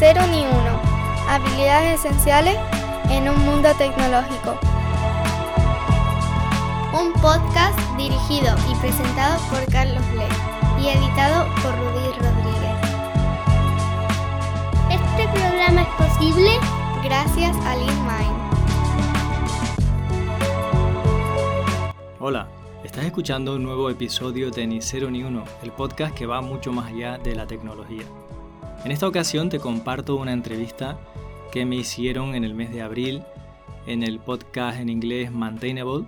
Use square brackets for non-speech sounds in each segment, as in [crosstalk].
cero ni uno. Habilidades esenciales en un mundo tecnológico. Un podcast dirigido y presentado por Carlos Lee y editado por Rudy Rodríguez. Este programa es posible gracias a LeanMind. Hola, estás escuchando un nuevo episodio de Ni Cero Ni Uno, el podcast que va mucho más allá de la tecnología. En esta ocasión te comparto una entrevista que me hicieron en el mes de abril en el podcast en inglés Maintainable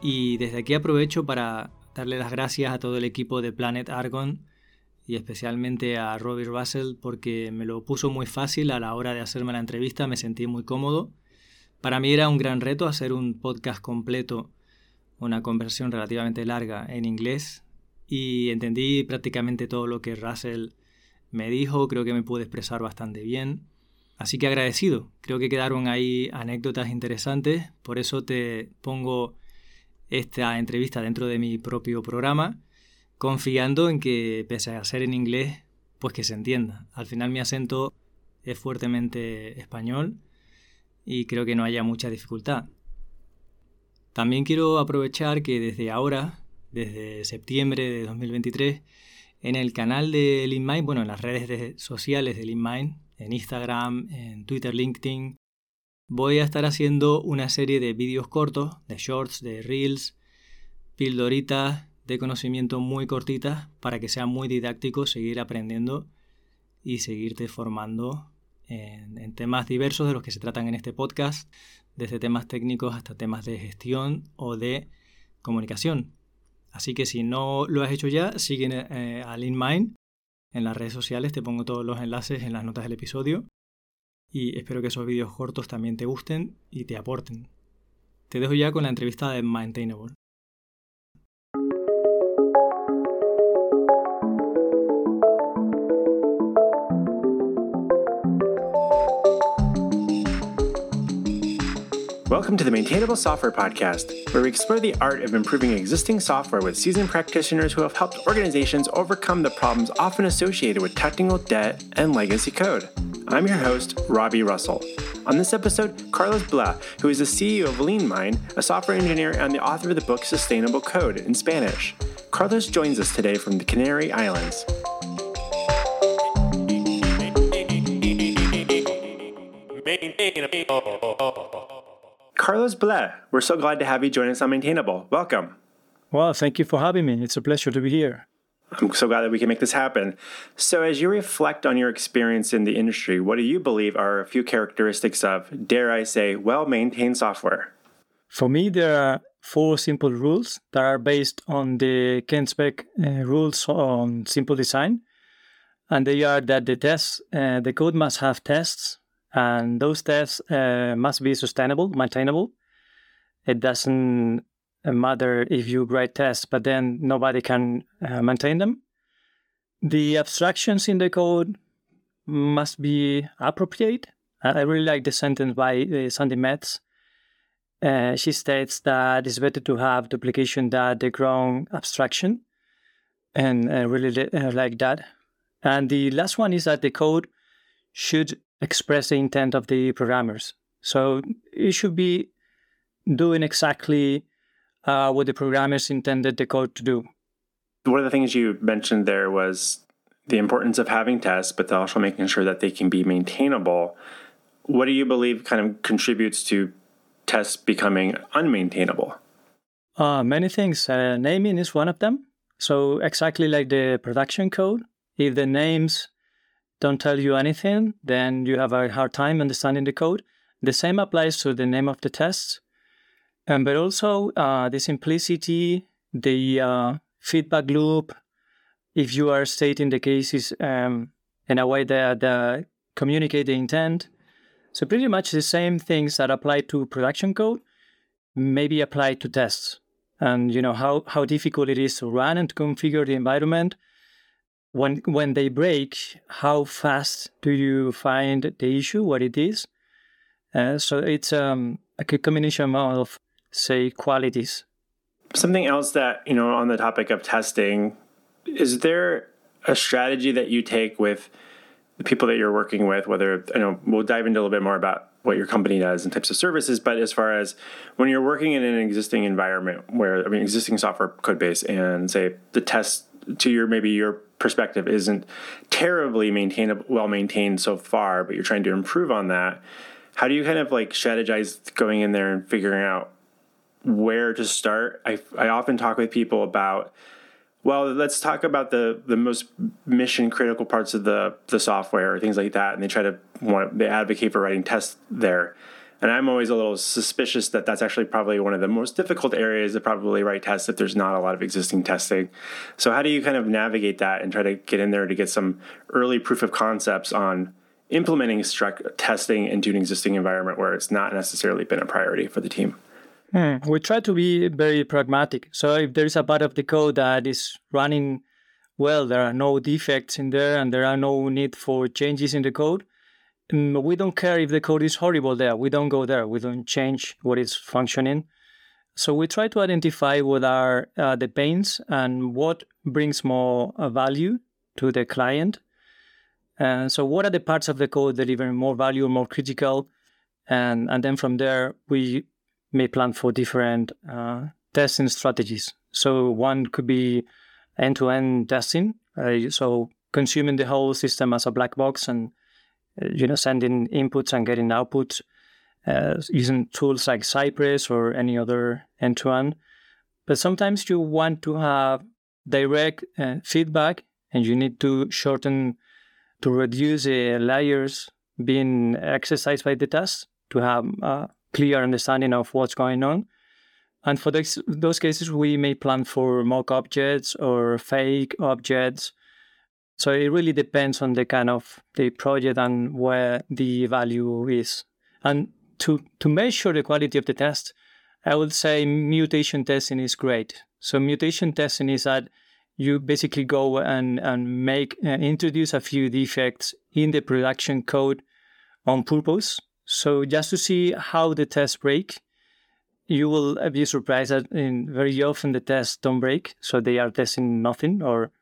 y desde aquí aprovecho para darle las gracias a todo el equipo de Planet Argon y especialmente a Robbie Russell porque me lo puso muy fácil a la hora de hacerme la entrevista, me sentí muy cómodo. Para mí era un gran reto hacer un podcast completo una conversación relativamente larga en inglés y entendí prácticamente todo lo que Russell me dijo, creo que me pude expresar bastante bien. Así que agradecido, creo que quedaron ahí anécdotas interesantes, por eso te pongo esta entrevista dentro de mi propio programa, confiando en que pese a ser en inglés, pues que se entienda. Al final mi acento es fuertemente español y creo que no haya mucha dificultad. También quiero aprovechar que desde ahora, desde septiembre de 2023, en el canal de LeanMind, bueno, en las redes sociales de LeanMind, en Instagram, en Twitter, LinkedIn, voy a estar haciendo una serie de vídeos cortos, de shorts, de reels, pildoritas de conocimiento muy cortitas para que sea muy didáctico seguir aprendiendo y seguirte formando en, en temas diversos de los que se tratan en este podcast, desde temas técnicos hasta temas de gestión o de comunicación. Así que si no lo has hecho ya, sigue eh, a LeanMind en las redes sociales, te pongo todos los enlaces en las notas del episodio y espero que esos vídeos cortos también te gusten y te aporten. Te dejo ya con la entrevista de Maintainable. Welcome to the Maintainable Software Podcast, where we explore the art of improving existing software with seasoned practitioners who have helped organizations overcome the problems often associated with technical debt and legacy code. I'm your host, Robby Russell. On this episode, Carlos Blé, who is the CEO of LeanMind, a software engineer and the author of the book Sustainable Code in Spanish. Carlos joins us today from the Canary Islands. Carlos Blé, we're so glad to have you join us on Maintainable. Welcome. Well, thank you for having me. It's a pleasure to be here. I'm so glad that we can make this happen. So, as you reflect on your experience in the industry, what do you believe are a few characteristics of, dare I say, well maintained software? For me, there are four simple rules that are based on the Kent Beck uh, rules on simple design. And they are that the tests, uh, the code must have tests and those tests uh, must be sustainable, maintainable. It doesn't matter if you write tests, but then nobody can uh, maintain them. The abstractions in the code must be appropriate. I really like the sentence by uh, Sandi Metz. Uh, she states that it's better to have duplication than the ground abstraction, and I really uh, like that. And the last one is that the code should express the intent of the programmers. So it should be doing exactly uh, what the programmers intended the code to do. One of the things you mentioned there was the importance of having tests, but also making sure that they can be maintainable. What do you believe kind of contributes to tests becoming unmaintainable? Uh, many things. Uh, naming is one of them. So, exactly like the production code, if the names don't tell you anything, then you have a hard time understanding the code. The same applies to the name of the tests, um, but also uh, the simplicity, the uh, feedback loop. If you are stating the cases um, in a way that uh, communicate the intent, so pretty much the same things that apply to production code maybe apply to tests. And you know how how difficult it is to run and to configure the environment when when they break, how fast do you find the issue, what it is? Uh, so it's um, a combination of say qualities. Something else that you know on the topic of testing, is there a strategy that you take with the people that you're working with, whether you know, we'll dive into a little bit more about what your company does and types of services. But as far as when you're working in an existing environment where I mean existing software code base and say the test to your maybe your perspective isn't terribly maintainable well maintained so far, but you're trying to improve on that. How do you kind of like strategize going in there and figuring out where to start? I I often talk with people about well, let's talk about the the most mission critical parts of the the software or things like that, and they try to want they advocate for writing tests there. And I'm always a little suspicious that that's actually probably one of the most difficult areas to probably write tests if there's not a lot of existing testing. So how do you kind of navigate that and try to get in there to get some early proof of concepts on implementing struct- testing into an existing environment where it's not necessarily been a priority for the team? Hmm. We try to be very pragmatic. So if there is a part of the code that is running well, there are no defects in there and there are no need for changes in the code, we don't care if the code is horrible there. We don't go there. We don't change what is functioning. So we try to identify what are uh, the pains and what brings more uh, value to the client. And so what are the parts of the code delivering more value, more critical? And, and then from there, we may plan for different uh, testing strategies. So one could be end-to-end testing. Uh, so consuming the whole system as a black box and uh, you know sending inputs and getting outputs uh, using tools like Cypress or any other end-to-end. But sometimes you want to have direct uh, feedback and you need to shorten to reduce the layers being exercised by the test to have a clear understanding of what's going on. And for those cases, we may plan for mock objects or fake objects. So it really depends on the kind of the project and where the value is. And to, to measure the quality of the test, I would say mutation testing is great. So mutation testing is that you basically go and, and make uh, introduce a few defects in the production code on purpose so just to see how the tests break, you will be surprised that in very often the tests don't break, so they are testing nothing or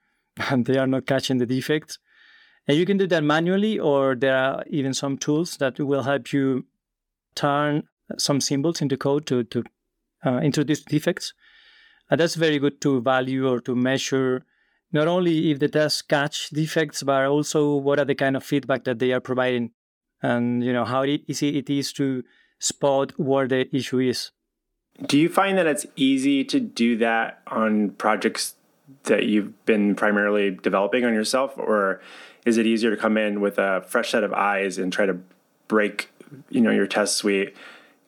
they are not catching the defects. And you can do that manually, or there are even some tools that will help you turn some symbols into code to to uh, introduce defects. And that's very good to value or to measure not only if the tests catch defects, but also what are the kind of feedback that they are providing and you know how easy it is to spot where the issue is. Do you find that it's easy to do that on projects that you've been primarily developing on yourself, or is it easier to come in with a fresh set of eyes and try to break, you know, your test suite?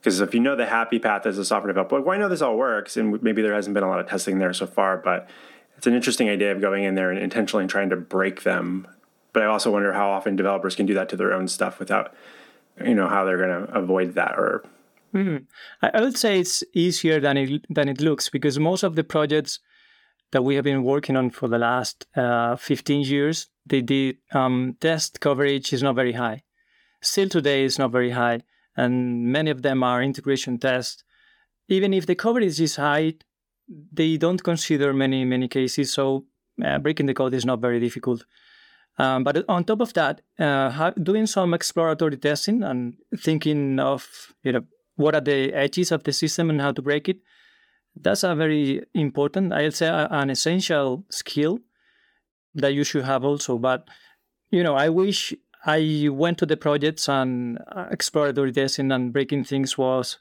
Because if you know the happy path as a software developer, like, well, I know this all works, and maybe there hasn't been a lot of testing there so far, but it's an interesting idea of going in there and intentionally trying to break them but I also wonder how often developers can do that to their own stuff without, you know, how they're going to avoid that or. Mm-hmm. I would say it's easier than it than it looks because most of the projects that we have been working on for the last uh, 15 years, the, the um, test coverage is not very high. Still today is not very high, and many of them are integration tests. Even if the coverage is high, they don't consider many many cases, so uh, breaking the code is not very difficult. Um, but on top of that, uh, doing some exploratory testing and thinking of you know what are the edges of the system and how to break it, that's a very important, I'll say, an essential skill that you should have also. But you know, I wish I went to the projects and exploratory testing and breaking things was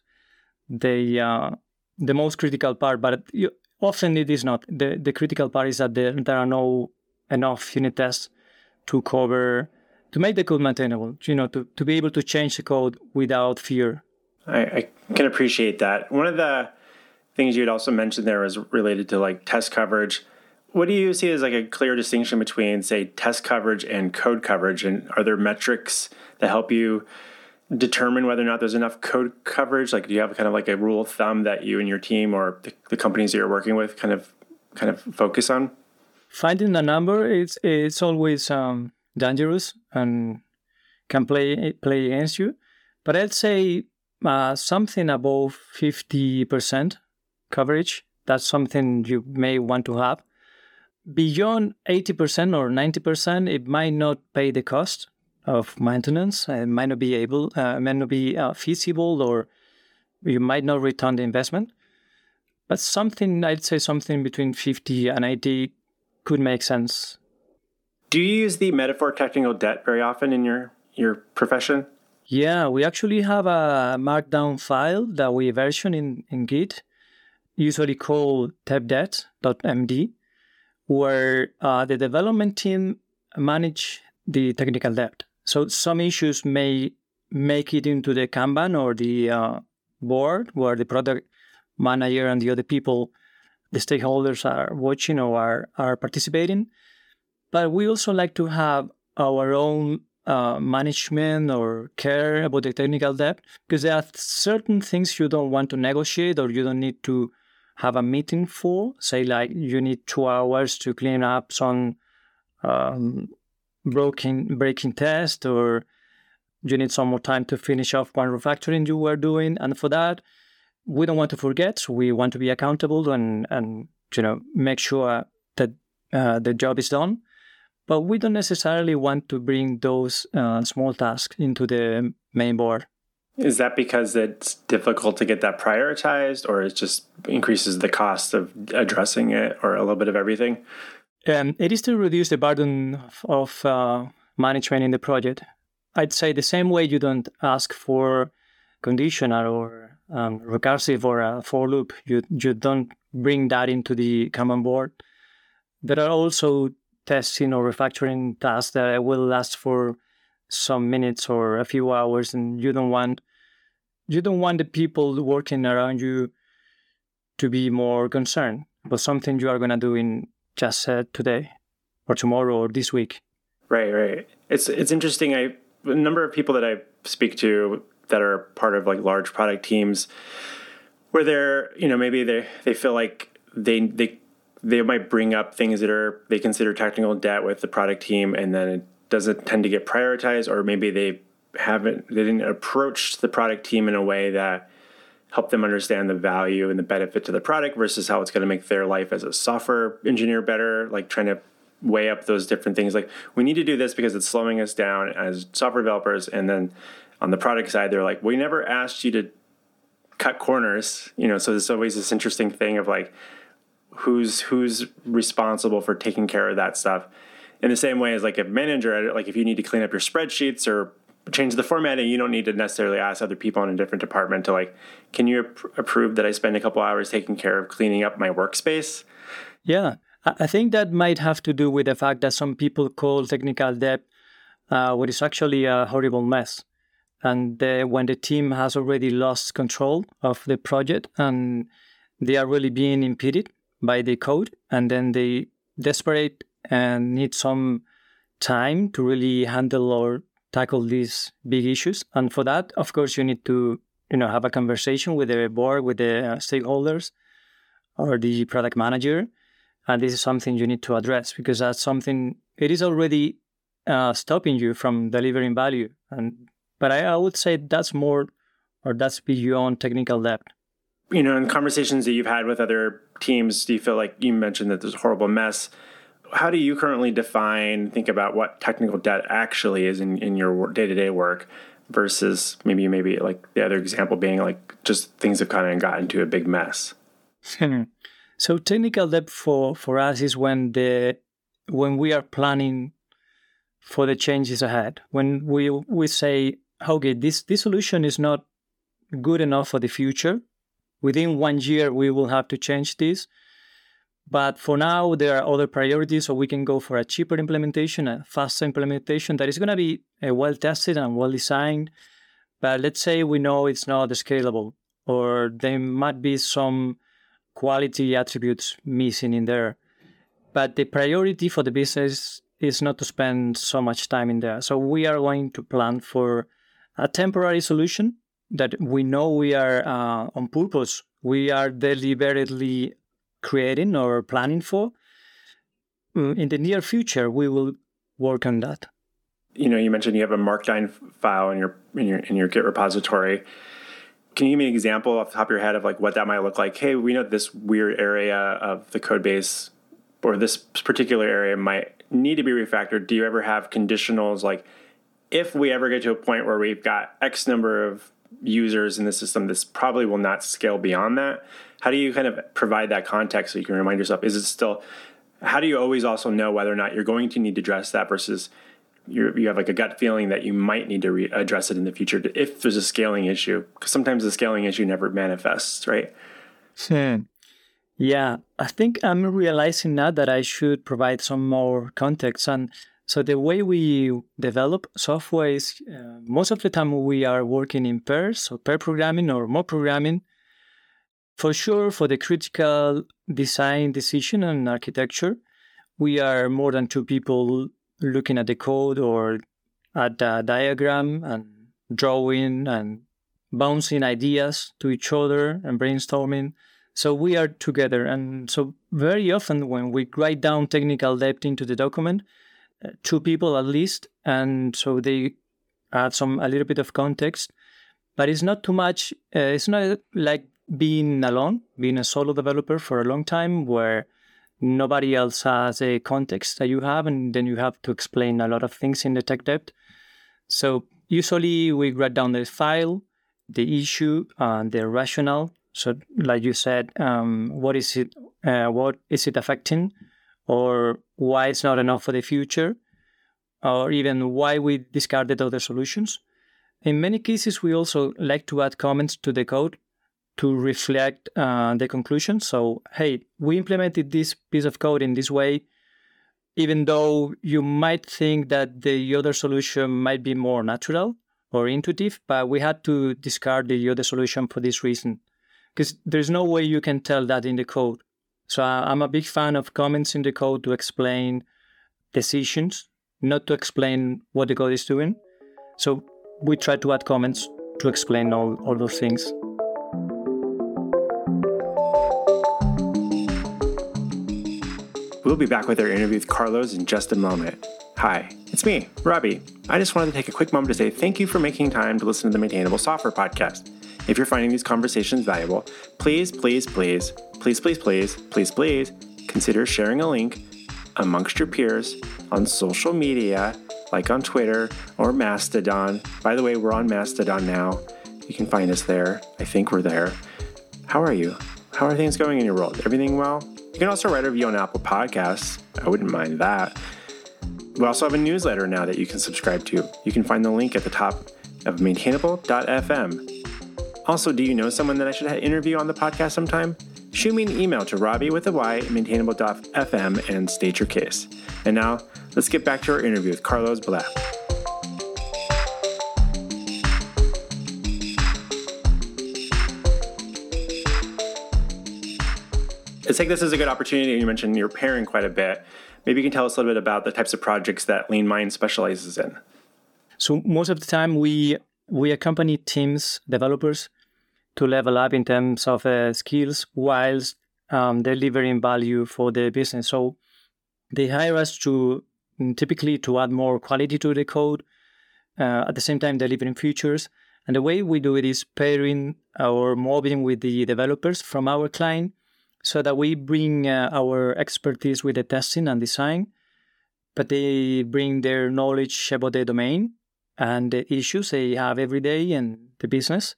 the uh, the most critical part. But you, often it is not. the The critical part is that there, there are no enough unit tests to cover to make the code maintainable you know to, to be able to change the code without fear I, I can appreciate that one of the things you'd also mentioned there was related to like test coverage. What do you see as like a clear distinction between say test coverage and code coverage? And are there metrics that help you determine whether or not there's enough code coverage? Like do you have a kind of like a rule of thumb that you and your team or the, the companies that you're working with kind of kind of focus on? Finding a number it's it's always um, dangerous and can play play against you. But I'd say uh, something above fifty percent coverage. That's something you may want to have. Beyond eighty percent or ninety percent, it might not pay the cost of maintenance. It might not be able, uh, might not be uh, feasible, or you might not return the investment. But something, I'd say something between 50 and 80 could make sense. Do you use the metaphor technical debt very often in your, your profession? Yeah, we actually have a markdown file that we version in, in Git, usually called techdebt.md, where uh, the development team manage the technical debt. So some issues may make it into the Kanban or the uh, board where the product manager and the other people, the stakeholders are watching or are, are participating. But we also like to have our own uh, management or care about the technical debt because there are certain things you don't want to negotiate or you don't need to have a meeting for. Say, like you need two hours to clean up some um, broken breaking test, or you need some more time to finish off one refactoring you were doing. And for that, we don't want to forget. We want to be accountable and and you know make sure that uh, the job is done. But we don't necessarily want to bring those uh, small tasks into the main board. Is that because it's difficult to get that prioritized, or it just increases the cost of addressing it, or a little bit of everything? Um, it is to reduce the burden of uh, management in the project. I'd say the same way you don't ask for conditional or um, recursive or a for loop, you you don't bring that into the Kanban board. There are also testing or refactoring tasks that will last for some minutes or a few hours and you don't want you don't want the people working around you to be more concerned about something you are going to do in just uh, today or tomorrow or this week. Right right. It's it's interesting. I a number of people that i speak to that are part of like large product teams where they're you know maybe they they feel like they they they might bring up things that are they consider technical debt with the product team and then it doesn't tend to get prioritized or maybe they haven't they didn't approach the product team in a way that helped them understand the value and the benefit to the product versus how it's going to make their life as a software engineer better like trying to weigh up those different things. Like we need to do this because it's slowing us down as software developers. And then on the product side they're like we never asked you to cut corners you know? So there's always this interesting thing of like who's who's responsible for taking care of that stuff? In the same way as like a manager like if you need to clean up your spreadsheets or change the formatting you don't need to necessarily ask other people in a different department to like can you ap- approve that i spend a couple hours taking care of cleaning up my workspace? Yeah. I think that might have to do with the fact that some people call technical debt uh, what is actually a horrible mess. And when the team has already lost control of the project and they are really being impeded by the code and then they desperate and need some time to really handle or tackle these big issues. And for that of course you need to you know have a conversation with the board with the uh, stakeholders or the product manager. And this is something you need to address because that's something it is already uh, stopping you from delivering value. And but I, I would say that's more or that's beyond technical debt you know in conversations that you've had with other teams do you feel like you mentioned that there's a horrible mess how do you currently define think about what technical debt actually is in, in your day-to-day work versus maybe maybe like the other example being like just things have kind of gotten into a big mess? Hmm. So technical debt for for us is when the when we are planning for the changes ahead. When we we say okay this this solution is not good enough for the future. Within one year we will have to change this but for now, there are other priorities, so we can go for a cheaper implementation, a faster implementation that is going to be uh, well tested and well designed. But let's say we know it's not scalable, or there might be some quality attributes missing in there. But the priority for the business is not to spend so much time in there. So we are going to plan for a temporary solution that we know we are uh, on purpose. We are deliberately creating or planning for. Mm, in the near future, we will work on that. You know, you mentioned you have a Markdown file in your in your in your Git repository. Can you give me an example off the top of your head of like what that might look like? Hey, we know this weird area of the code base or this particular area might need to be refactored. Do you ever have conditionals like if we ever get to a point where we've got X number of users in the system, this probably will not scale beyond that. How do you kind of provide that context so you can remind yourself? Is it still? How do you always also know whether or not you're going to need to address that versus you you have like a gut feeling that you might need to re- address it in the future if there's a scaling issue? Because sometimes the scaling issue never manifests, right? Hmm. Yeah, I think I'm realizing now that I should provide some more context. And so the way we develop software is uh, most of the time we are working in pairs, so pair programming or mob programming. For sure, for the critical design decision and architecture, we are more than two people looking at the code or at the diagram and drawing and bouncing ideas to each other and brainstorming. So we are together. And so very often when we write down technical debt into the document, uh, two people at least, and so they add some a little bit of context, but it's not too much. Uh, it's not like being alone, being a solo developer for a long time where nobody else has a context that you have, and then you have to explain a lot of things in the tech debt. So usually we write down the file, the issue, and the rationale. So, like you said, um, what is it? Uh, what is it affecting, or why it's not enough for the future, or even why we discarded other solutions. In many cases, we also like to add comments to the code to reflect uh, the conclusion. So, hey, we implemented this piece of code in this way, even though you might think that the other solution might be more natural or intuitive, but we had to discard the other solution for this reason. Because there's no way you can tell that in the code. So I'm a big fan of comments in the code to explain decisions, not to explain what the code is doing. So we try to add comments to explain all, all those things. We'll be back with our interview with Carlos in just a moment. Hi, it's me, Robby. I just wanted to take a quick moment to say thank you for making time to listen to the Maintainable Software Podcast. If you're finding these conversations valuable, please, please, please, please, please, please, please, please consider sharing a link amongst your peers on social media, like on Twitter or Mastodon. By the way, we're on Mastodon now. You can find us there. I think we're there. How are you? How are things going in your world? Everything well? You can also write a review on Apple Podcasts. I wouldn't mind that. We also have a newsletter now that you can subscribe to. You can find the link at the top of maintainable.fm. Also, do you know someone that I should interview on the podcast sometime? Shoot me an email to Robby with a Y at maintainable.fm and state your case. And now, let's get back to our interview with Carlos Blé. Let's take this as a good opportunity. You mentioned you're pairing quite a bit. Maybe you can tell us a little bit about the types of projects that Lean Mind specializes in. So most of the time, we we accompany teams, developers, to level up in terms of uh, skills whilst um, delivering value for the business. So they hire us to mm, typically to add more quality to the code, uh, at the same time delivering features. And the way we do it is pairing or mobbing with the developers from our client so that we bring uh, our expertise with the testing and design, but they bring their knowledge about the domain and the issues they have every day in the business.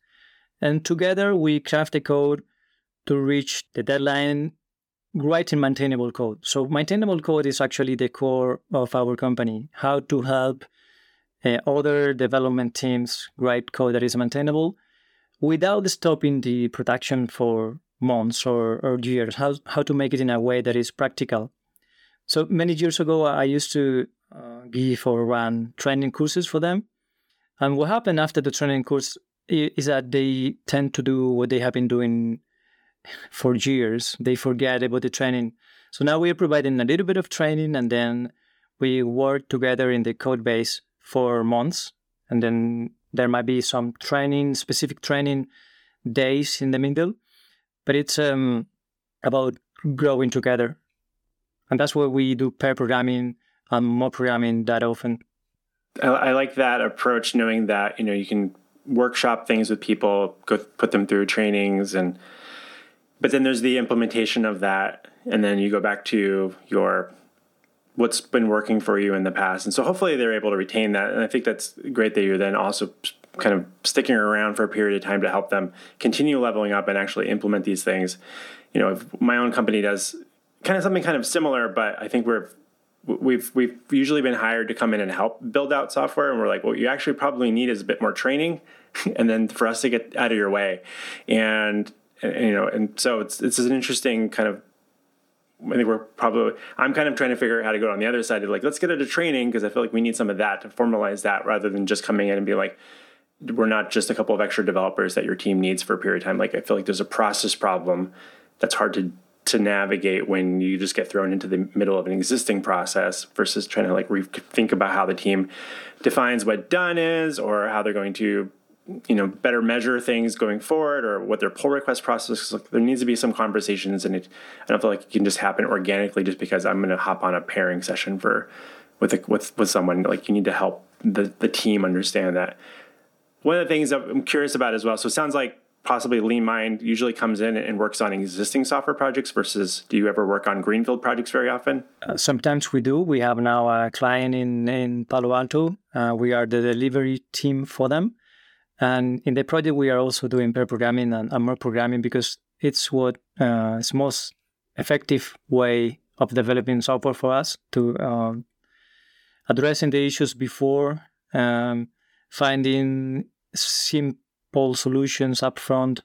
And together we craft the code to reach the deadline writing maintainable code. So maintainable code is actually the core of our company, how to help uh, other development teams write code that is maintainable without stopping the production for months or, or years, how, how to make it in a way that is practical. So many years ago, I used to uh, give or run training courses for them. And what happened after the training course is that they tend to do what they have been doing [laughs] for years. They forget about the training. So now we are providing a little bit of training and then we work together in the code base for months. And then there might be some training, specific training days in the middle but it's um, about growing together. And that's why we do pair programming and mob programming that often. I, I like that approach, knowing that, you know, you can workshop things with people, go put them through trainings and but then there's the implementation of that and then you go back to your what's been working for you in the past. And so hopefully they're able to retain that. And I think that's great that you're then also kind of sticking around for a period of time to help them continue leveling up and actually implement these things. You know, if my own company does kind of something kind of similar, but I think we're we've we've usually been hired to come in and help build out software and we're like what you actually probably need is a bit more training [laughs] and then for us to get out of your way and, and you know and so it's it's an interesting kind of I think we're probably I'm kind of trying to figure out how to go on the other side of like let's get into training because I feel like we need some of that to formalize that rather than just coming in and be like we're not just a couple of extra developers that your team needs for a period of time. Like I feel like there's a process problem that's hard to to navigate when you just get thrown into the middle of an existing process versus trying to like re- think about how the team defines what done is or how they're going to you know better measure things going forward or what their pull request process is like there needs to be some conversations and it i don't feel like it can just happen organically just because i'm going to hop on a pairing session for with a, with with someone like you need to help the the team understand that one of the things that i'm curious about as well so it sounds like possibly lean mind usually comes in and works on existing software projects versus do you ever work on greenfield projects very often? Uh, sometimes we do. We have now a client in in palo alto. Uh, we are the delivery team for them. And in the project, we are also doing pair programming and, and mob programming because it's what uh, is most effective way of developing software for us to um, addressing the issues before um, finding simple solutions up front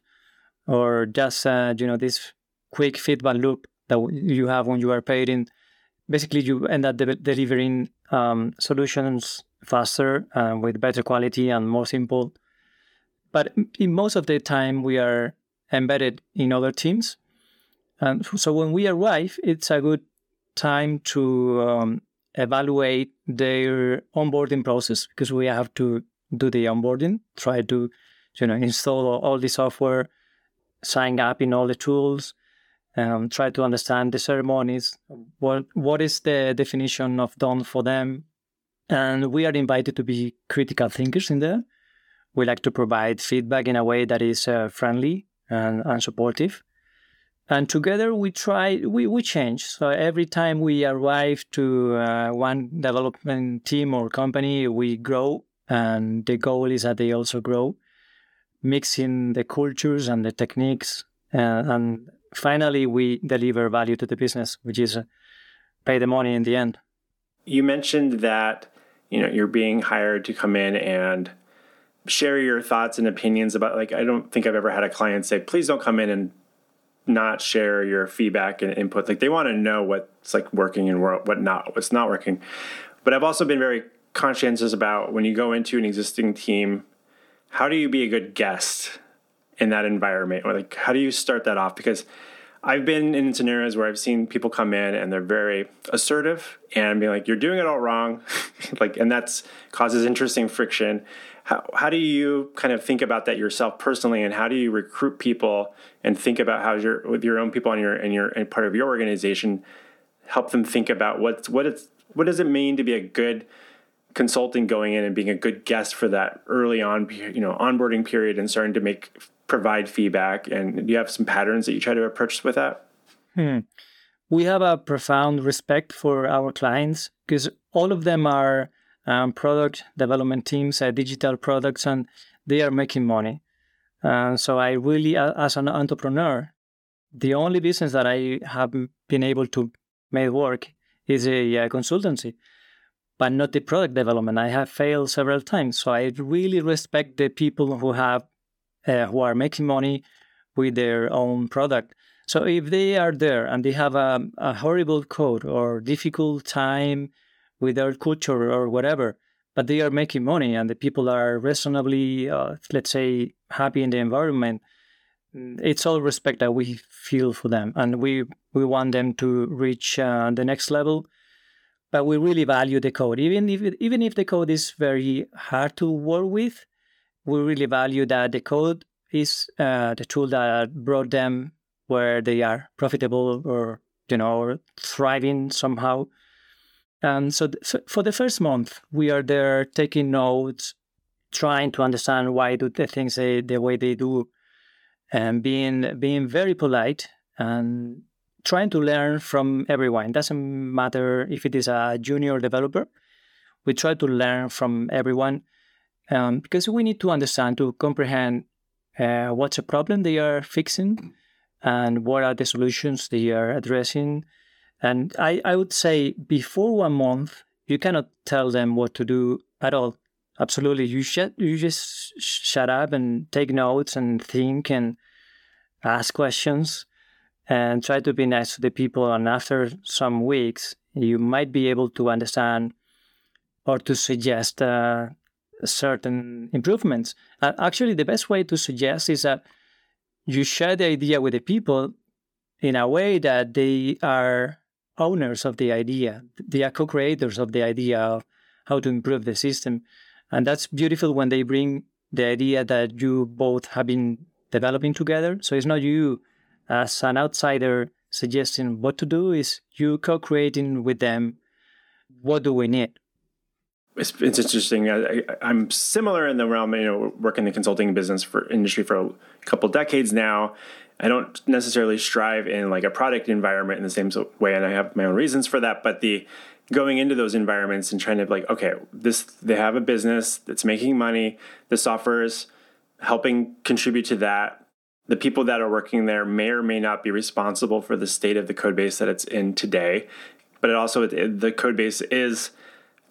or just uh, you know this quick feedback loop that you have when you are pairing basically you end up de- delivering um, solutions faster uh, with better quality and more simple but in most of the time, we are embedded in other teams. And so when we arrive, it's a good time to um, evaluate their onboarding process because we have to do the onboarding, try to you know install all the software, sign up in all the tools, um, try to understand the ceremonies, what what is the definition of done for them, and we are invited to be critical thinkers in there. We like to provide feedback in a way that is uh, friendly and, and supportive. And together we try, we, we change. So every time we arrive to uh, one development team or company, we grow. And the goal is that they also grow, mixing the cultures and the techniques. Uh, and finally, we deliver value to the business, which is uh, pay the money in the end. You mentioned that you know you're being hired to come in and share your thoughts and opinions about like I don't think I've ever had a client say please don't come in and not share your feedback and input like they want to know what's like working and what not what's not working but I've also been very conscientious about when you go into an existing team how do you be a good guest in that environment? Or like how do you start that off? Because I've been in scenarios where I've seen people come in and they're very assertive and be like, "You're doing it all wrong," [laughs] like, and that's causes interesting friction. How, how do you kind of think about that yourself personally and how do you recruit people and think about how your with your own people and your and your and part of your organization help them think about what's what it's what does it mean to be a good consulting going in and being a good guest for that early on you know onboarding period and starting to make provide feedback and do you have some patterns that you try to approach with that hmm. we have a profound respect for our clients because all of them are um, product development teams, uh, digital products, and they are making money. Uh, so I really, as an entrepreneur, the only business that I have been able to make work is a uh, consultancy, but not the product development. I have failed several times, so I really respect the people who have uh, who are making money with their own product. So if they are there and they have a, a horrible code or difficult time with their culture or whatever, but they are making money and the people are reasonably, uh, let's say, happy in the environment. Mm, it's all respect that we feel for them, and we we want them to reach uh, the next level. But we really value the code, even if even if the code is very hard to work with. We really value that the code is uh, the tool that brought them where they are profitable or you know or thriving somehow and so th- for the first month, we are there taking notes, trying to understand why do the things they, the way they do, and being being very polite and trying to learn from everyone. It doesn't matter if it is a junior developer. We try to learn from everyone um, because we need to understand, to comprehend uh, what's a problem they are fixing and what are the solutions they are addressing. And I, I would say before one month, you cannot tell them what to do at all. Absolutely. You, sh- you just shut up and take notes and think and ask questions and try to be nice to the people. And after some weeks, you might be able to understand or to suggest uh, certain improvements. Uh, actually, the best way to suggest is that you share the idea with the people in a way that they are owners of the idea. They are co creators of the idea of how to improve the system. And that's beautiful when they bring the idea that you both have been developing together. So it's not you as an outsider suggesting what to do, is you co creating with them what do we need it's, it's interesting. I, am similar in the realm, you know, work in the consulting business for industry for a couple decades now. I don't necessarily strive in like a product environment in the same way, and I have my own reasons for that. But the going into those environments and trying to like, okay, this they have a business that's making money. The software is helping contribute to that. The people that are working there may or may not be responsible for the state of the code base that it's in today, but it also the code base is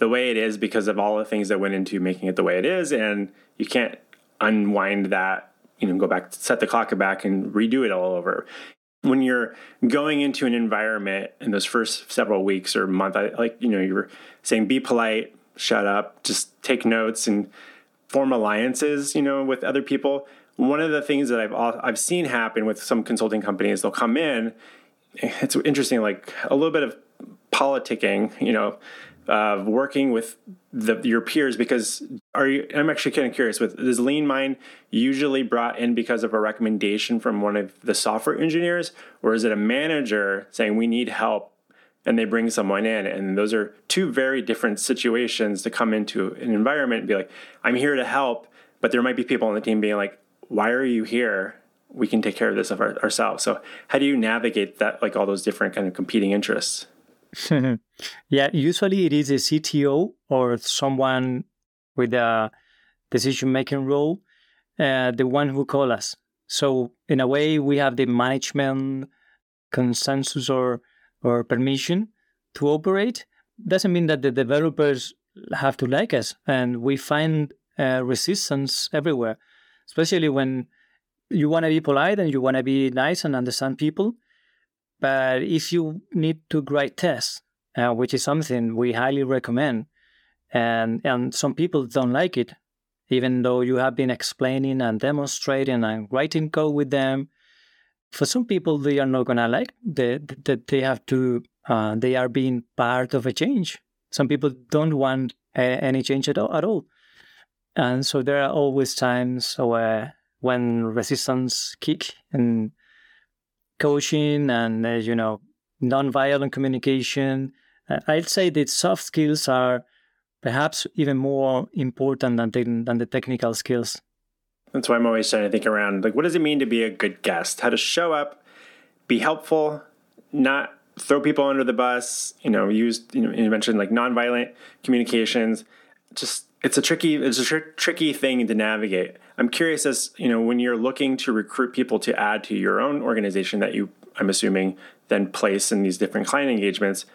the way it is because of all the things that went into making it the way it is and you can't unwind that you know go back set the clock back and redo it all over. When you're going into an environment in those first several weeks or month I, like you know you're saying be polite shut up just take notes and form alliances you know with other people one of the things that i've i've seen happen with some consulting companies they'll come in it's interesting like a little bit of politicking you know uh, working with the, your peers because are you i'm actually kind of curious with is lean mind usually brought in because of a recommendation from one of the software engineers? Or is it a manager saying we need help and they bring someone in? And those are two very different situations to come into an environment and be like i'm here to help but there might be people on the team being like why are you here we can take care of this of our, ourselves so how do you navigate that like all those different kind of competing interests [laughs] yeah, usually it is a CTO or someone with a decision making role, uh, the one who call us. So in a way, we have the management consensus or or permission to operate. Doesn't mean that the developers have to like us, and we find uh, resistance everywhere, especially when you want to be polite and you want to be nice and understand people but if you need to write tests, uh, which is something we highly recommend, and and some people don't like it, even though you have been explaining and demonstrating and writing code with them. For some people, they are not gonna like that. They, they have to. Uh, they are being part of a change. Some people don't want uh, any change at all, at all, and so there are always times where when resistance kick and coaching and uh, you know nonviolent communication. Uh, I'd say that soft skills are perhaps even more important than the, than the technical skills. That's why I'm always trying to think around like what does it mean to be a good guest? How to show up, be helpful, not throw people under the bus. You know, use you know you mentioned like nonviolent communications. Just it's a tricky it's a tr- tricky thing to navigate. I'm curious as you know when you're looking to recruit people to add to your own organization that you I'm assuming then place in these different client engagements.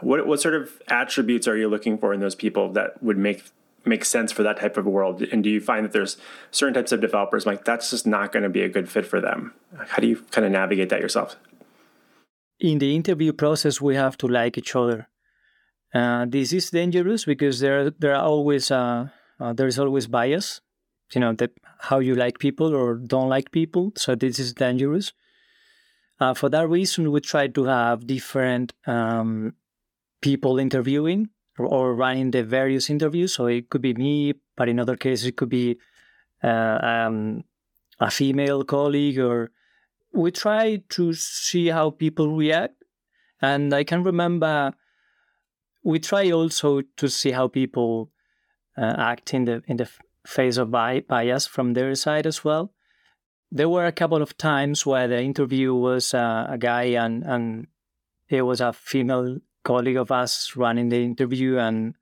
What what sort of attributes are you looking for in those people that would make make sense for that type of world? And do you find that there's certain types of developers like that's just not going to be a good fit for them? How do you kind of navigate that yourself? In the interview process, we have to like each other uh, this is dangerous because there there are always uh, uh, there is always bias, you know, that how you like people or don't like people. So this is dangerous. Uh, for that reason, we try to have different um, people interviewing or, or, running the various interviews. So it could be me, but in other cases it could be uh, um, a female colleague, or we try to see how people react. And I can remember we try also to see how people uh, act in the in the face of bias from their side as well. there were a couple of times where the interview was uh, a guy and and it was a female colleague of us running the interview and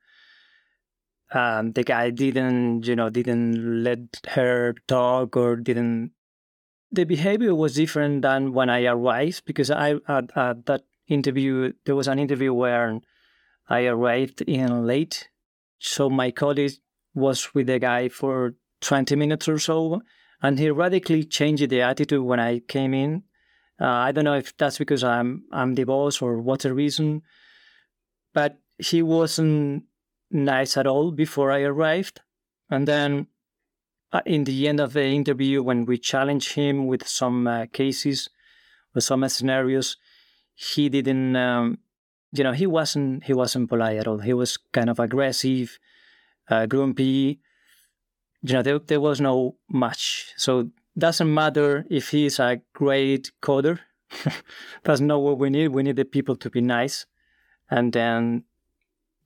um, the guy didn't you know didn't let her talk or didn't the behavior was different than when i arrived because i at, at that interview there was an interview where i arrived in late so my colleague was with the guy for 20 minutes or so and he radically changed the attitude when i came in uh, i don't know if that's because i'm i'm the boss or what's the reason but he wasn't nice at all before I arrived. And then uh, in the end of the interview, when we challenged him with some uh, cases, with some scenarios, he didn't, um, you know, he wasn't he wasn't polite at all. He was kind of aggressive, uh, grumpy. You know, there, there was no match. So doesn't matter if he's a great coder. [laughs] That's not what we need. We need the people to be nice, and then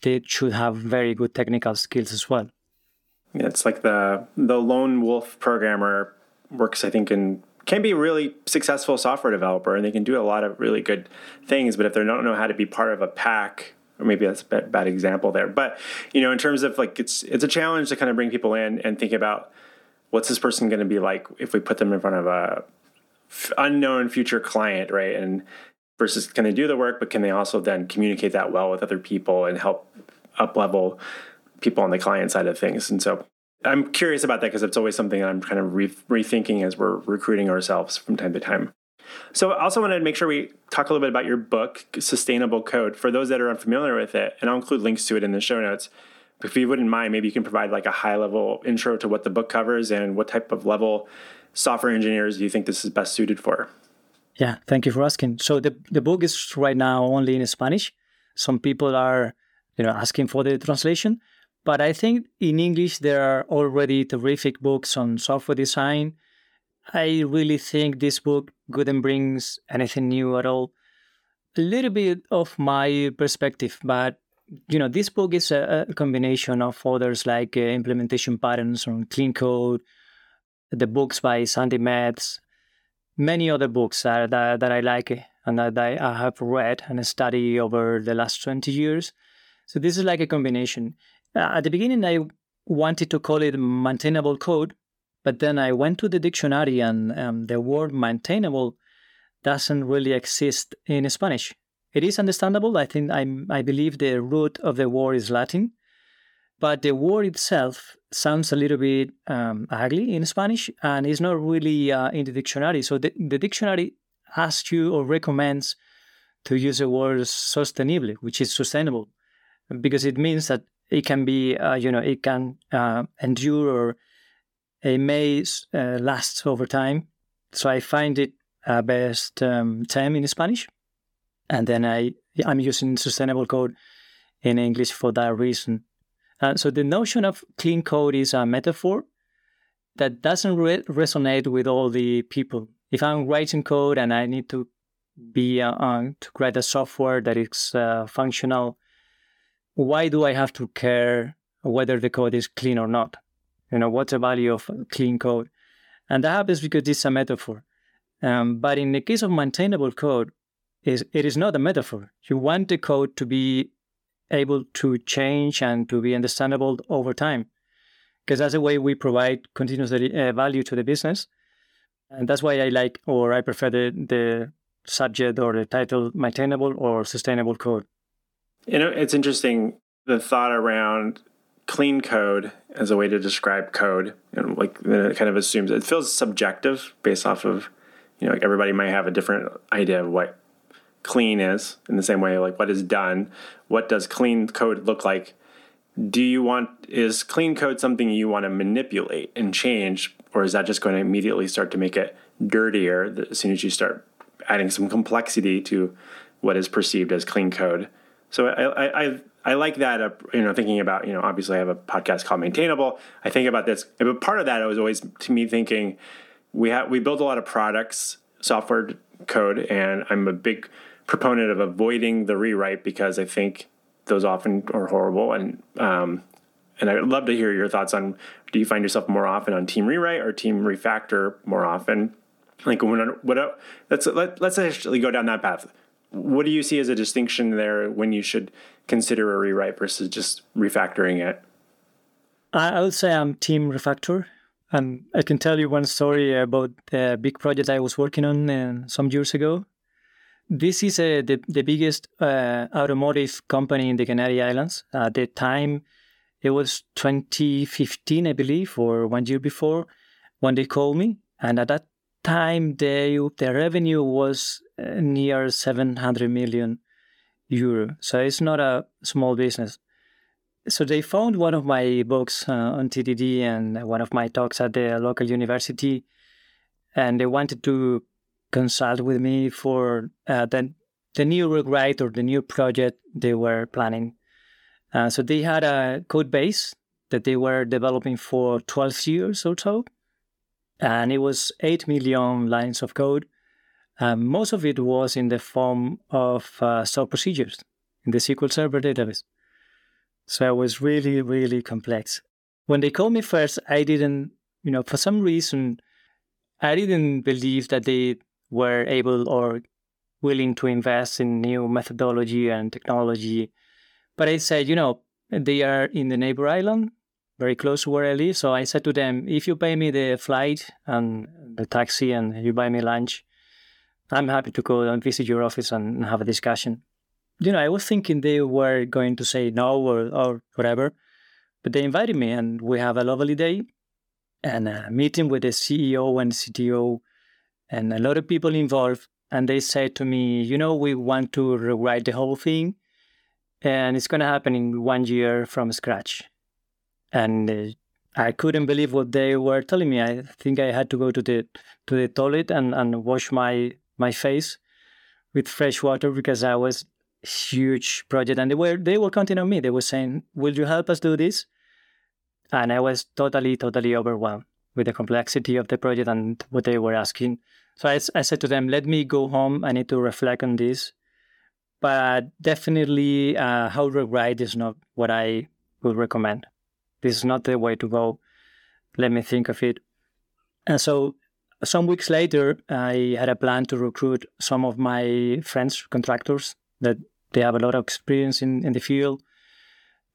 they should have very good technical skills as well. Yeah, it's like the the lone wolf programmer works, I think, in can be a really successful software developer and they can do a lot of really good things, but if they don't know how to be part of a pack, or maybe that's a bad, example there. But you know, in terms of like it's it's a challenge to kind of bring people in and think about what's this person going to be like if we put them in front of a f- unknown future client, right? And versus can they do the work, but can they also then communicate that well with other people and help up level people on the client side of things? And so I'm curious about that because it's always something I'm kind of re- rethinking as we're recruiting ourselves from time to time. So I also wanted to make sure we talk a little bit about your book, Sustainable Code, for those that are unfamiliar with it, and I'll include links to it in the show notes. If you wouldn't mind, maybe you can provide like a high level intro to what the book covers and what type of level software engineers do you think this is best suited for? Yeah, thank you for asking. So the, the book is right now only in Spanish. Some people are, you know, asking for the translation, but I think in English there are already terrific books on software design. I really think this book couldn't bring anything new at all. A little bit of my perspective, but you know, this book is a, a combination of others like uh, implementation patterns on clean code, the books by Sandi Metz, many other books that, that, that I like and that I have read and studied over the last 20 years. So this is like a combination. Uh, at the beginning, I wanted to call it maintainable code, but then I went to the dictionary and um, the word maintainable doesn't really exist in Spanish. It is understandable. I think I, I believe the root of the word is Latin, but the word itself sounds a little bit um, ugly in Spanish and is not really uh, in the dictionary. So the, the dictionary asks you or recommends to use the word sustainably, which is sustainable, because it means that it can be, uh, you know, it can uh, endure or it may uh, last over time. So I find it uh, best um, term in Spanish, and then I I'm using sustainable code in English for that reason. Uh, so the notion of clean code is a metaphor that doesn't re- resonate with all the people. If I'm writing code and I need to be uh, to create a software that is functional, why do I have to care whether the code is clean or not? You know, what's the value of clean code? And that happens because it's a metaphor. Um, but in the case of maintainable code, is it is not a metaphor. You want the code to be able to change and to be understandable over time. Because that's the way we provide continuous uh, value to the business. And that's why I like or I prefer the, the subject or the title maintainable or sustainable code. You know, it's interesting the thought around clean code as a way to describe code and like it kind of assumes it feels subjective based off of you know everybody might have a different idea of what clean is in the same way like what is done. What does clean code look like? Do you want is clean code something you want to manipulate and change or is that just going to immediately start to make it dirtier as soon as you start adding some complexity to what is perceived as clean code so i i I like that, uh, you know, thinking about, you know, obviously I have a podcast called Maintainable. I think about this, but part of that I was always to me thinking we have we build a lot of products, software code, and I'm a big proponent of avoiding the rewrite because I think those often are horrible and um, and I'd love to hear your thoughts on do you find yourself more often on team rewrite or team refactor more often? Like when what let's let, let's actually go down that path. What do you see as a distinction there when you should consider a rewrite versus just refactoring it? I would say I'm team refactor. And I can tell you one story about the big project I was working on uh, some years ago. This is uh, the, the biggest uh, automotive company in the Canary Islands. At the time, it was 2015, I believe, or one year before, when they called me. And at that time, they, their revenue was uh, near 700 million euro. So it's not a small business. So they found one of my books uh, on TDD and one of my talks at the local university, and they wanted to consult with me for uh, the, the new rewrite or the new project they were planning. Uh, so they had a code base that they were developing for 12 years or so, and it was 8 million lines of code. Um, most of it was in the form of uh, stored procedures in the SQL Server database. So it was really, really complex. When they called me first, I didn't, you know, for some reason, I didn't believe that they were able or willing to invest in new methodology and technology. But I said, you know, they are in the neighbor island, very close to where I live. So I said to them, if you pay me the flight and the taxi and you buy me lunch, I'm happy to go and visit your office and have a discussion you know, I was thinking they were going to say no or, or whatever, but they invited me and we have a lovely day and a meeting with the CEO and CTO and a lot of people involved. And they said to me, you know, we want to rewrite the whole thing and it's going to happen in one year from scratch. And uh, I couldn't believe what they were telling me. I think I had to go to the to the toilet and, and wash my my face with fresh water because I was huge project. And they were they were counting on me. They were saying will you help us do this? And i was totally totally overwhelmed with the complexity of the project and what they were asking. So i, I said to them let me go home. I need to reflect on this. But definitely uh, how to write is not what i would recommend this is not the way to go let me think of it and so some weeks later i had a plan to recruit some of my friends contractors that they have a lot of experience in, in the field.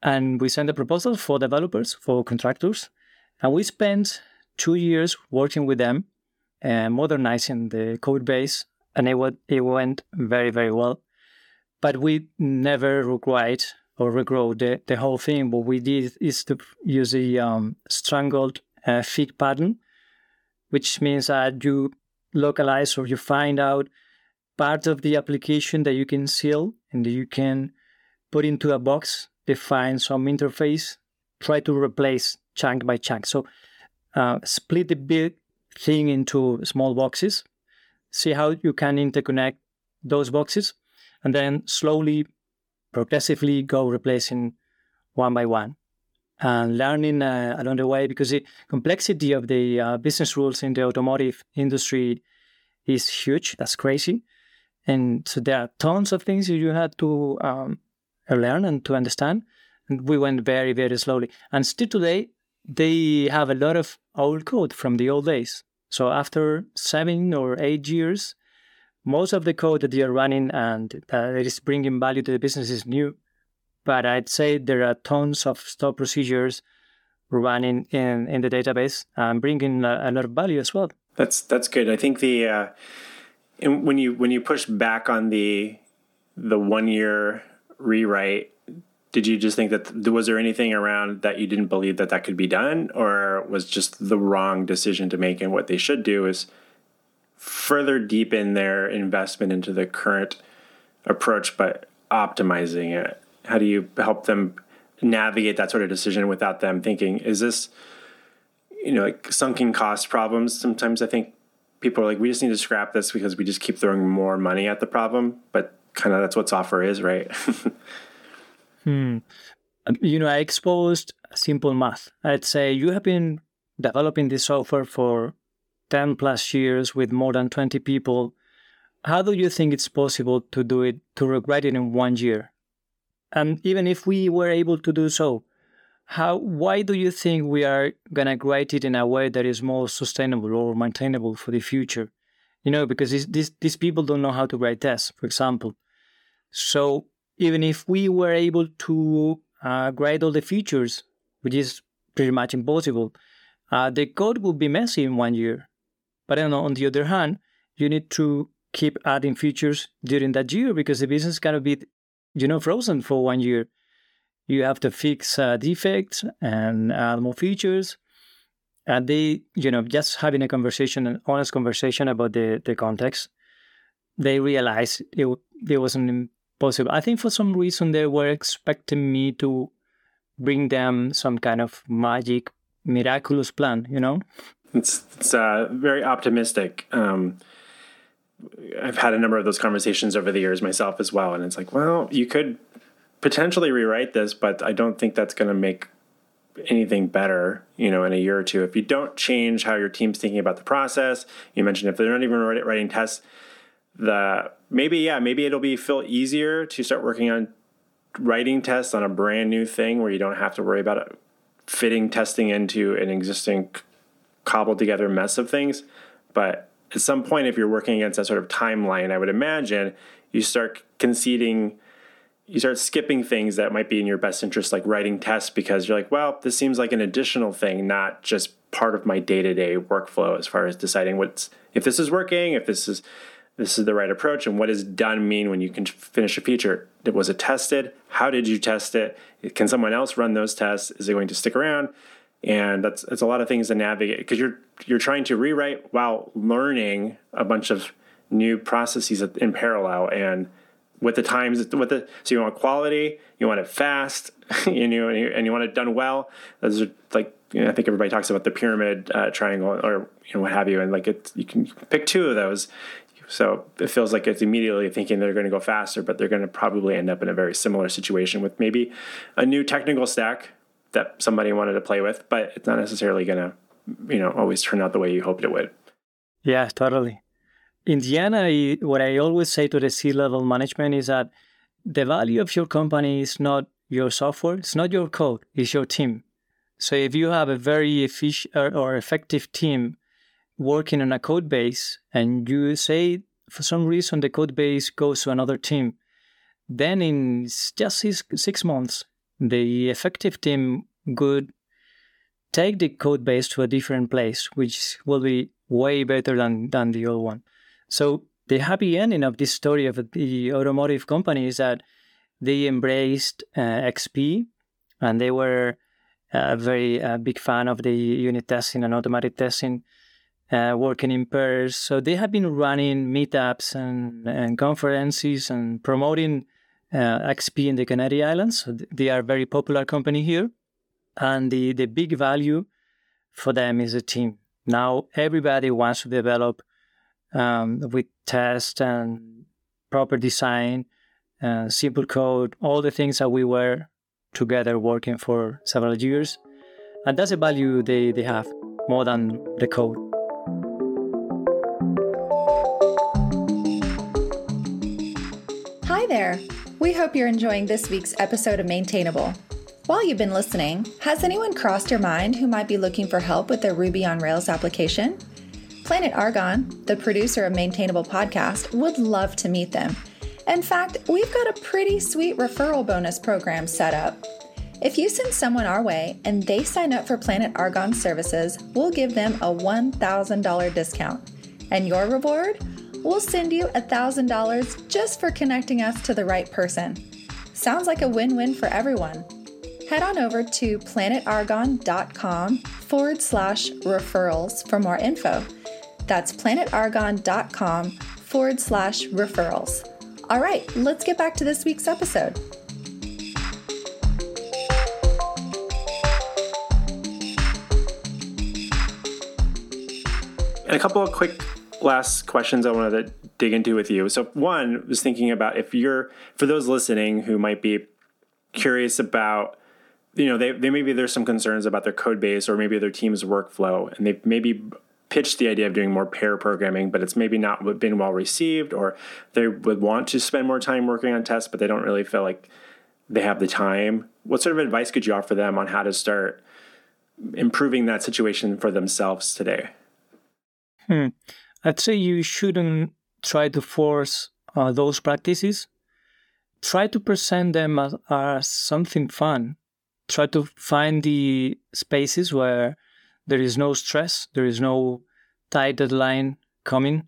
And we sent a proposal for developers, for contractors. And we spent two years working with them and modernizing the code base. And it, went, it went very, very well. But we never rewrite or regrow the, the whole thing. What we did is to use a um, strangler uh, fig pattern, which means that you localize or you find out part of the application that you can seal and you can put into a box, define some interface, try to replace chunk by chunk. So uh, split the big thing into small boxes, see how you can interconnect those boxes, and then slowly, progressively go replacing one by one. And learning uh, along the way because the complexity of the uh, business rules in the automotive industry is huge. That's crazy. And so there are tons of things you had to um, learn and to understand. And we went very, very slowly. And still today, they have a lot of old code from the old days. So after seven or eight years, most of the code that are running and that is bringing value to the business is new. But I'd say there are tons of stored procedures running in, in the database and bringing a, a lot of value as well. That's that's good. I think the uh when you when you push back on the the one year rewrite, did you just think that was there anything around that you didn't believe that that could be done, or was just the wrong decision to make? And what they should do is further deepen their investment into the current approach, but optimizing it. How do you help them navigate that sort of decision without them thinking, is this, you know, like sunken cost problems? Sometimes I think people are like, we just need to scrap this because we just keep throwing more money at the problem. But kind of that's what software is, right? [laughs] hmm. Um, you know, I exposed simple math. I'd say you have been developing this software for 10 plus years with more than 20 people. How do you think it's possible to do it, to rewrite it in one year? And even if we were able to do so, how why do you think we are gonna create it in a way that is more sustainable or maintainable for the future? You know, because these these people don't know how to write tests, for example. So even if we were able to uh, grade all the features, which is pretty much impossible, uh, the code would be messy in one year. But on the other hand, you need to keep adding features during that year because the business is gonna be, you know, frozen for one year. You have to fix uh, defects and add more features. And they, you know, just having a conversation, an honest conversation about the, the context, they realized it, it wasn't possible. I think for some reason they were expecting me to bring them some kind of magic, miraculous plan, you know? It's, it's uh, very optimistic. Um, I've had a number of those conversations over the years myself as well. And it's like, well, you could potentially rewrite this, but I don't think that's going to make anything better, you know, in a year or two. If you don't change how your team's thinking about the process, you mentioned if they're not even writing tests, the maybe yeah, maybe it'll be feel easier to start working on writing tests on a brand new thing where you don't have to worry about it fitting testing into an existing cobbled together mess of things. But at some point, if you're working against that sort of timeline, I would imagine you start conceding you start skipping things that might be in your best interest, like writing tests, because you're like, well, this seems like an additional thing, not just part of my day to day workflow as far as deciding what's if this is working, if this is this is the right approach, and what does done mean when you can finish a feature? Was it tested? How did you test it? Can someone else run those tests? Is it going to stick around? And that's it's a lot of things to navigate because you're you're trying to rewrite while learning a bunch of new processes in parallel. And with the times with the so you want quality you want it fast [laughs] you know and you, want it done well. Those are like you know, i think everybody talks about the pyramid uh, triangle or you know what have you. And like it you can pick two of those. So it feels like it's immediately thinking they're going to go faster but they're going to probably end up in a very similar situation with maybe a new technical stack that somebody wanted to play with but it's not necessarily going to you know always turn out the way you hoped it would yeah totally in the end, I, what I always say to the C level management is that the value of your company is not your software, it's not your code, it's your team. So if you have a very efficient or effective team working on a code base and you say for some reason the code base goes to another team, then in just six months, the effective team could take the code base to a different place, which will be way better than, than the old one. So the happy ending of this story of the automotive company is that they embraced uh, XP and they were a very uh, big fan of the unit testing and automatic testing, uh, working in pairs. So they have been running meetups and, and conferences and promoting uh, XP in the Canary Islands. So they are a very popular company here. And the, the big value for them is a team. Now everybody wants to develop um, with test and proper design, uh, simple code, all the things that we were together working for several years. And that's a value they, they have more than the code. Hi there. We hope you're enjoying this week's episode of Maintainable. While you've been listening, has anyone crossed your mind who might be looking for help with their Ruby on Rails application? Planet Argon, the producer of Maintainable Podcast, would love to meet them. In fact, we've got a pretty sweet referral bonus program set up. If you send someone our way and they sign up for Planet Argon services, we'll give them a $1,000 discount. And your reward? We'll send you $1,000 just for connecting us to the right person. Sounds like a win win for everyone. Head on over to planetargon.com forward slash referrals for more info. That's planetargon.com forward slash referrals. All right, let's get back to this week's episode. And a couple of quick last questions I wanted to dig into with you. So, one was thinking about if you're, for those listening who might be curious about, you know, they, they maybe there's some concerns about their code base or maybe their team's workflow, and they've maybe pitched the idea of doing more pair programming, but it's maybe not been well received, or they would want to spend more time working on tests, but they don't really feel like they have the time. What sort of advice could you offer them on how to start improving that situation for themselves today? Hmm. I'd say you shouldn't try to force uh, those practices. Try to present them as, as something fun. Try to find the spaces where there is no stress, there is no tight deadline coming,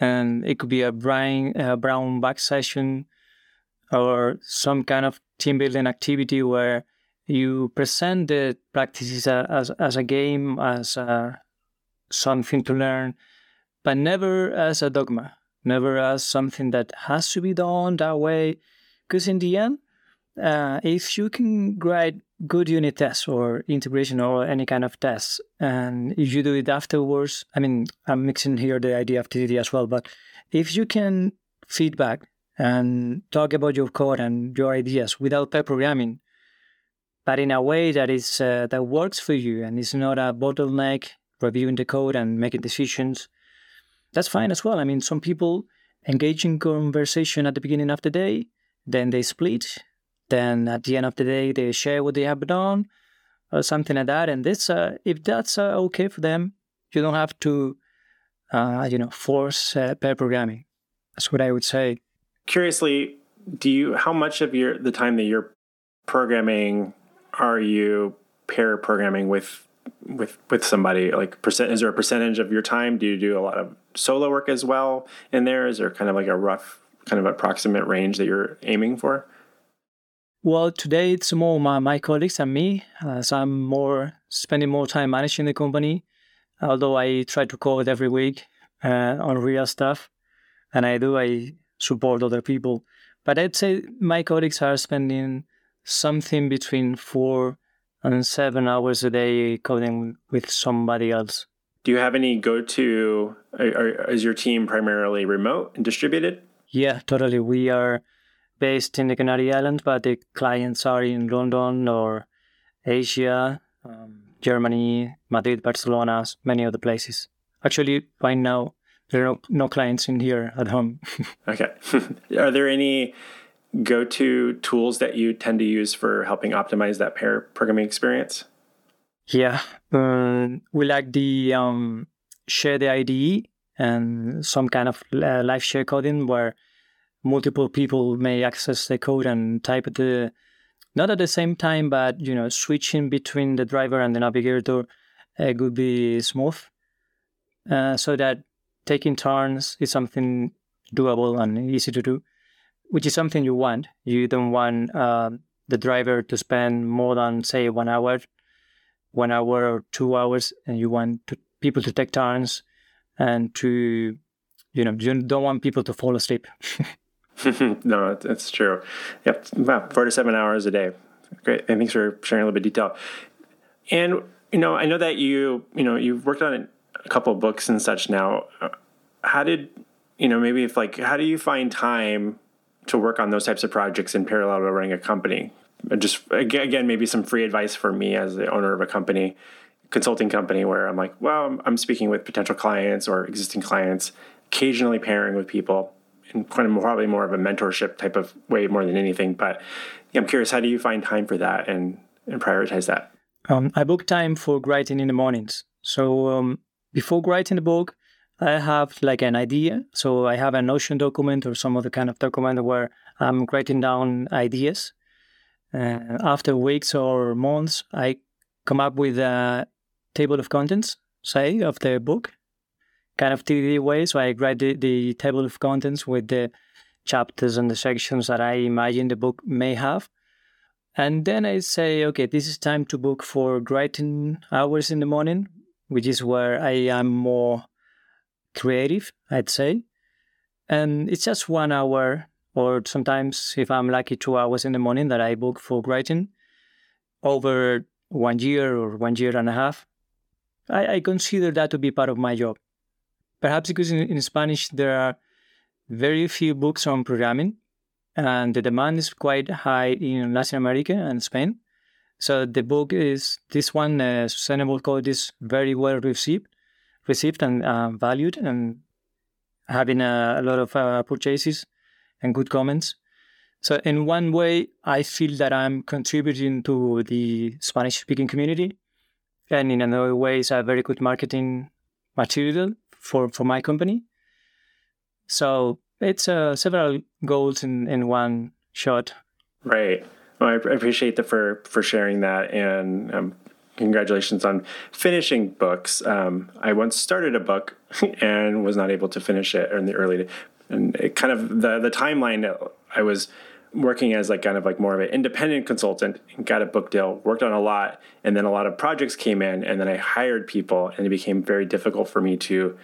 and it could be a brown, a brown bag session or some kind of team building activity where you present the practices as, as a game, as a, something to learn, but never as a dogma, never as something that has to be done that way. Because in the end, uh, if you can write good unit tests or integration or any kind of tests, and if you do it afterwards, I mean, I'm mixing here the idea of TDD as well, but if you can feedback and talk about your code and your ideas without pair programming, but in a way that is uh, that works for you and is not a bottleneck reviewing the code and making decisions that's fine as well. I mean some people engage in conversation at the beginning of the day then they split then at the end of the day they share what they have done or something like that. And this uh, if that's uh, okay for them you don't have to uh, you know force uh, pair programming. That's what i would say. Curiously do you how much of your the time that you're programming are you pair programming with with with somebody? Like percent is there a percentage of your time? Do you do a lot of solo work as well in there? Is there kind of like a rough kind of approximate range that you're aiming for? Well today it's more my, my colleagues and me uh, so i'm more spending more time managing the company although i try to code every week uh, on real stuff and i do i support other people. But i'd say my colleagues are spending something between four and seven hours a day coding with somebody else. Do you have any go to? Is your team primarily remote and distributed? Yeah, totally. We are based in the Canary Islands, but the clients are in London or Asia, um, Germany, Madrid, Barcelona, many other places. Actually, right now, there are no clients in here at home. [laughs] okay. [laughs] are there any go to tools that you tend to use for helping optimize that pair programming experience? Yeah, uh, we like the um, share the IDE and some kind of uh, live share coding where multiple people may access the code and type the not at the same time, but you know, switching between the driver and the navigator uh, could be smooth, uh, so that taking turns is something doable and easy to do which is something you want. You don't want uh, the driver to spend more than say one hour, one hour or two hours, and you want to, people to take turns and to, you know, you don't want people to fall asleep. [laughs] [laughs] no, that's true. Yep, about four to seven hours a day. Great, and thanks for sharing a little bit of detail. And you know, I know that you, you know, you've worked on a couple of books and such now. How did you know? Maybe if like, how do you find time to work on those types of projects in parallel to running a company. Just again, maybe some free advice for me as the owner of a company, consulting company, where I'm like, well, I'm speaking with potential clients or existing clients, occasionally pairing with people, in kind of probably more of a mentorship type of way more than anything. But yeah, I'm curious, how do you find time for that and and prioritize that? Um, I book time for writing in the mornings. So um, before writing the book, I have like an idea. So I have a Notion document or some other kind of document where I'm writing down ideas. Uh, after weeks or months, I come up with a table of contents, say, of the book, kind of TDD way. So I write the, the table of contents with the chapters and the sections that I imagine the book may have. And then I say, okay, this is time to book for writing hours in the morning, which is where I am more creative, I'd say. And it's just one hour, or sometimes, if I'm lucky, two hours in the morning that I book for writing over one year or one year and a half. I, I consider that to be part of my job. Perhaps because in, in Spanish there are very few books on programming, and the demand is quite high in Latin America and Spain. So the book is this one, uh, Sustainable Code, is very well received received and uh, valued and having a, a lot of uh, purchases and good comments. So, in one way, I feel that I'm contributing to the Spanish speaking community. And in another way, it's a very good marketing material for, for my company. So, it's uh, several goals in, in one shot. Right. Well, I appreciate the for for sharing that, and um, congratulations on finishing books. Um, I once started a book [laughs] and was not able to finish it in the early, and it kind of the the timeline. I was working as like kind of like more of an independent consultant and got a book deal worked on a lot and then a lot of projects came in and then i hired people and it became very difficult for me to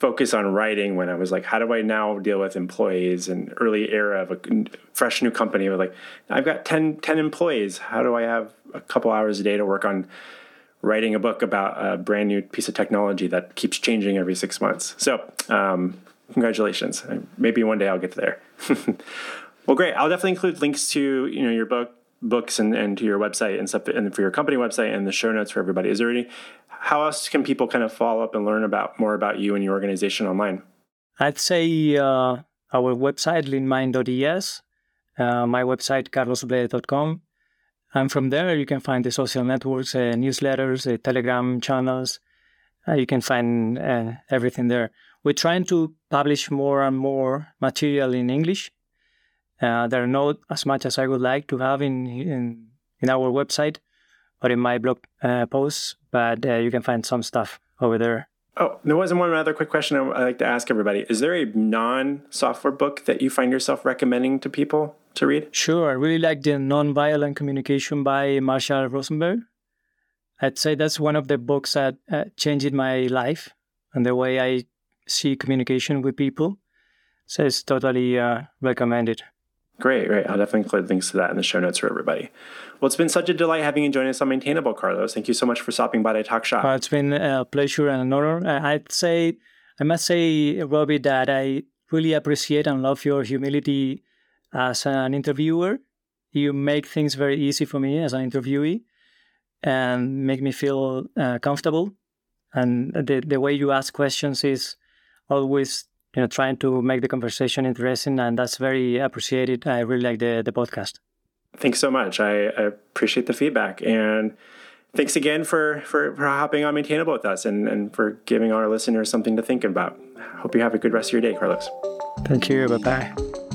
focus on writing when I was like, how do I now deal with employees and early era of a fresh new company? With like, I've got 10, 10 employees. How do I have a couple hours a day to work on writing a book about a brand new piece of technology that keeps changing every six months? So, um, congratulations. Maybe one day I'll get there. [laughs] well, great. I'll definitely include links to you know your book, books, and, and to your website and stuff, and for your company website and the show notes for everybody. Is there any how else can people kind of follow up and learn about more about you and your organization online? I'd say uh, our website, leanmind.es, uh, my website, carlosble.com. And from there, you can find the social networks, uh, newsletters, Telegram channels. Uh, you can find uh, everything there. We're trying to publish more and more material in English. there are not as much as I would like to have in, in, in our website or in my blog uh, posts, but uh, you can find some stuff over there. Oh, there wasn't one other quick question I'd like to ask everybody. Is there a non software book that you find yourself recommending to people to read? Sure. I really like the Nonviolent Communication by Marshall Rosenberg. I'd say that's one of the books that uh, changed my life and the way I see communication with people. So it's totally uh, recommended. Great, great. I'll definitely include links to that in the show notes for everybody. Well, it's been such a delight having you join us on Maintainable, Carlos. Thank you so much for stopping by to talk shop. Uh, it's been a pleasure and an honor. I'd say, I must say, Robby, that I really appreciate and love your humility as an interviewer. You make things very easy for me as an interviewee and make me feel uh, comfortable. And the, the way you ask questions is always you know trying to make the conversation interesting and that's very appreciated. I really like the, the podcast. Thanks so much. I, I appreciate the feedback and thanks again for, for, for hopping on maintainable with us and, and for giving our listeners something to think about. Hope you have a good rest of your day carlos. Thank you. Bye-bye